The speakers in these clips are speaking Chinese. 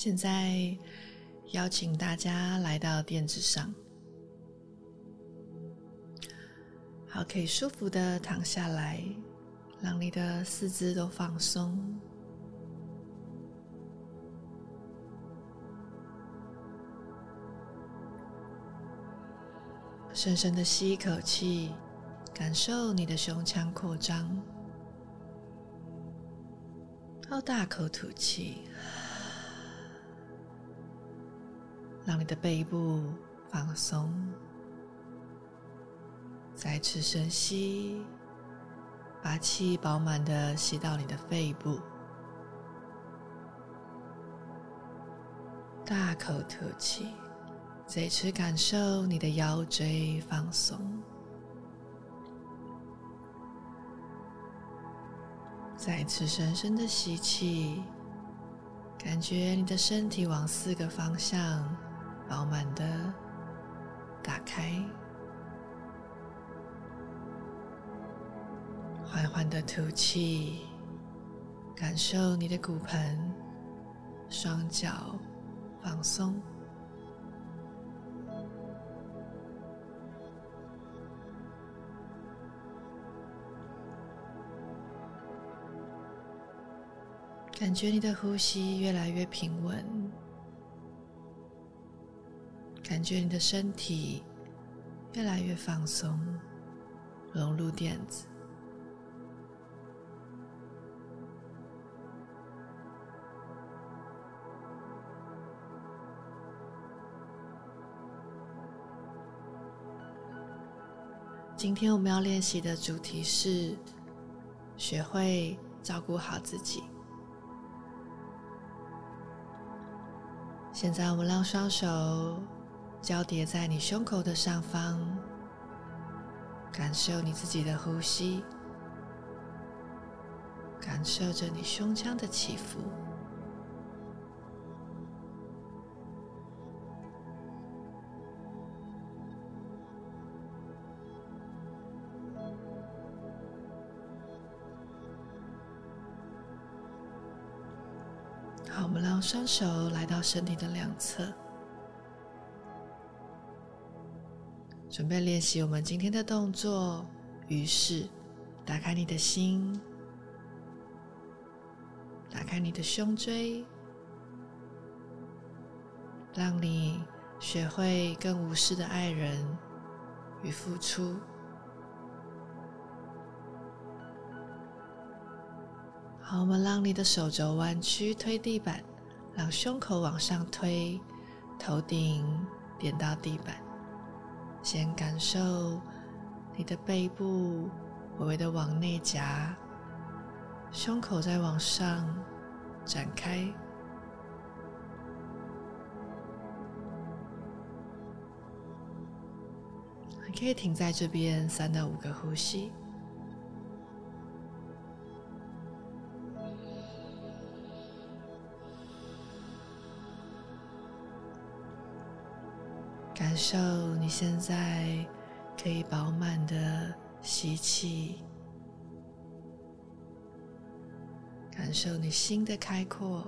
现在邀请大家来到垫子上，好，可以舒服的躺下来，让你的四肢都放松。深深的吸一口气，感受你的胸腔扩张。好，大口吐气，让你的背部放松。再次深吸，把气饱满的吸到你的肺部。大口吐气。再次感受你的腰椎放松，再次深深的吸气，感觉你的身体往四个方向饱满的打开，缓缓的吐气，感受你的骨盆、双脚放松。感觉你的呼吸越来越平稳，感觉你的身体越来越放松，融入垫子。今天我们要练习的主题是学会照顾好自己。现在，我们让双手交叠在你胸口的上方，感受你自己的呼吸，感受着你胸腔的起伏。好，我们让双手来到身体的两侧，准备练习我们今天的动作。于是，打开你的心，打开你的胸椎，让你学会更无私的爱人与付出。好，我们让你的手肘弯曲推地板，让胸口往上推，头顶点到地板。先感受你的背部微微的往内夹，胸口再往上展开。你可以停在这边三到五个呼吸。感受你现在可以饱满的吸气，感受你心的开阔。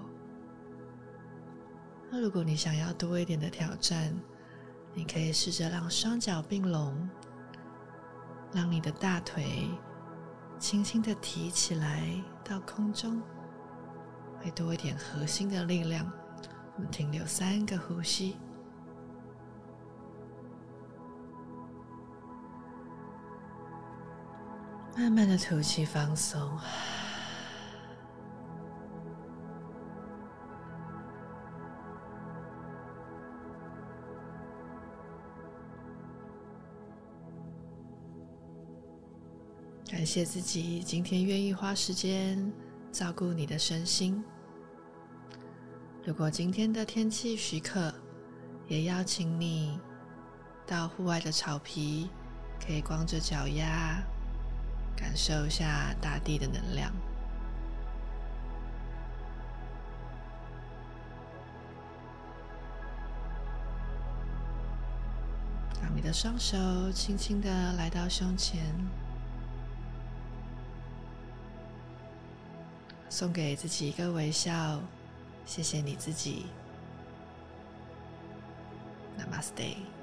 那如果你想要多一点的挑战，你可以试着让双脚并拢，让你的大腿轻轻的提起来到空中，会多一点核心的力量。我们停留三个呼吸。慢慢的吐气，放松。感谢自己今天愿意花时间照顾你的身心。如果今天的天气许可，也邀请你到户外的草皮，可以光着脚丫。感受一下大地的能量，让你的双手轻轻的来到胸前，送给自己一个微笑，谢谢你自己。Namaste。